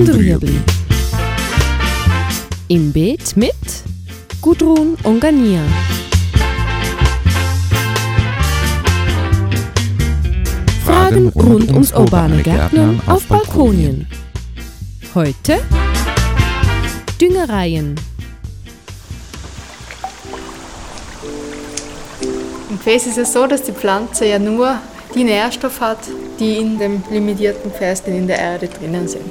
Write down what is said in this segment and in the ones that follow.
und Rüebli. Im Beet mit Gudrun und Gania. Fragen rund ums urbane Gärtnern auf Balkonien. Heute Düngereien. Im Gefäß ist es so, dass die Pflanze ja nur die Nährstoffe hat, die in dem limitierten Gefäß, die in der Erde drinnen sind.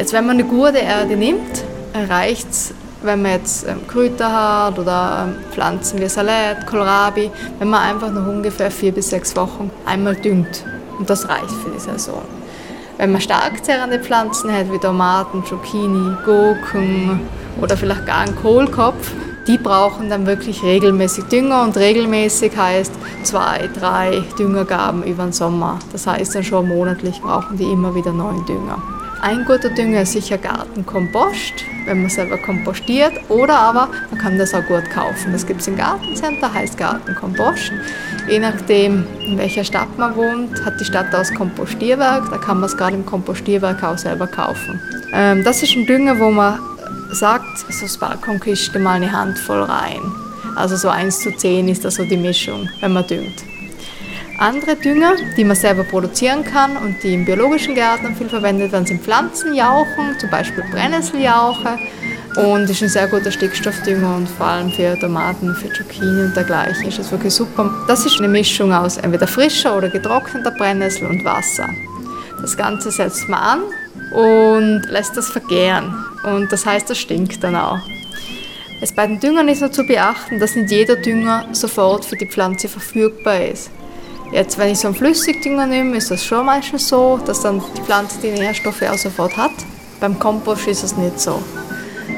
Jetzt, wenn man eine gute Erde nimmt, reicht es, wenn man jetzt ähm, Kräuter hat oder ähm, Pflanzen wie Salat, Kohlrabi, wenn man einfach noch ungefähr vier bis sechs Wochen einmal düngt. Und das reicht für die Saison. Wenn man stark zehrende Pflanzen hat, wie Tomaten, Zucchini, Gurken oder vielleicht gar einen Kohlkopf, die brauchen dann wirklich regelmäßig Dünger und regelmäßig heißt zwei, drei Düngergaben über den Sommer. Das heißt dann schon monatlich brauchen die immer wieder neuen Dünger. Ein guter Dünger ist sicher Gartenkompost, wenn man selber kompostiert, oder aber man kann das auch gut kaufen. Das gibt es im Gartencenter, heißt Gartenkompost. Je nachdem, in welcher Stadt man wohnt, hat die Stadt das Kompostierwerk, da kann man es gerade im Kompostierwerk auch selber kaufen. Ähm, das ist ein Dünger, wo man sagt, so das Balkonkiste mal eine Handvoll rein. Also so 1 zu 10 ist das so die Mischung, wenn man düngt. Andere Dünger, die man selber produzieren kann und die im biologischen Gärtnern viel verwendet werden, sind Pflanzenjauchen, zum Beispiel Brennnesseljauche. Und ist ein sehr guter Stickstoffdünger und vor allem für Tomaten, für Zucchini und dergleichen ist es wirklich super. Das ist eine Mischung aus entweder frischer oder getrockneter Brennnessel und Wasser. Das Ganze setzt man an und lässt das vergären. Und das heißt, das stinkt dann auch. Es bei den Düngern ist noch zu beachten, dass nicht jeder Dünger sofort für die Pflanze verfügbar ist. Jetzt, wenn ich so einen Flüssigdünger nehme, ist das schon meistens so, dass dann die Pflanze die Nährstoffe auch sofort hat. Beim Kompost ist es nicht so.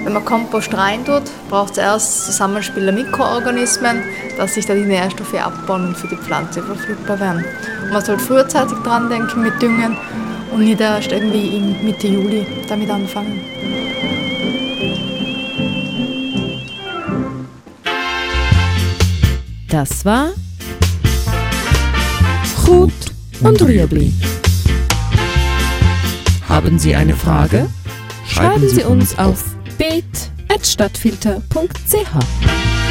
Wenn man Kompost reintut, braucht es erst Zusammenspiel der Mikroorganismen, dass sich da die Nährstoffe abbauen und für die Pflanze verfügbar werden. Und man sollte frühzeitig dran denken mit Düngen und nicht erst irgendwie Mitte Juli damit anfangen. Das war Gut und Rüebli. Haben Sie eine Frage? Schreiben Sie uns auf beet.stadtfilter.ch.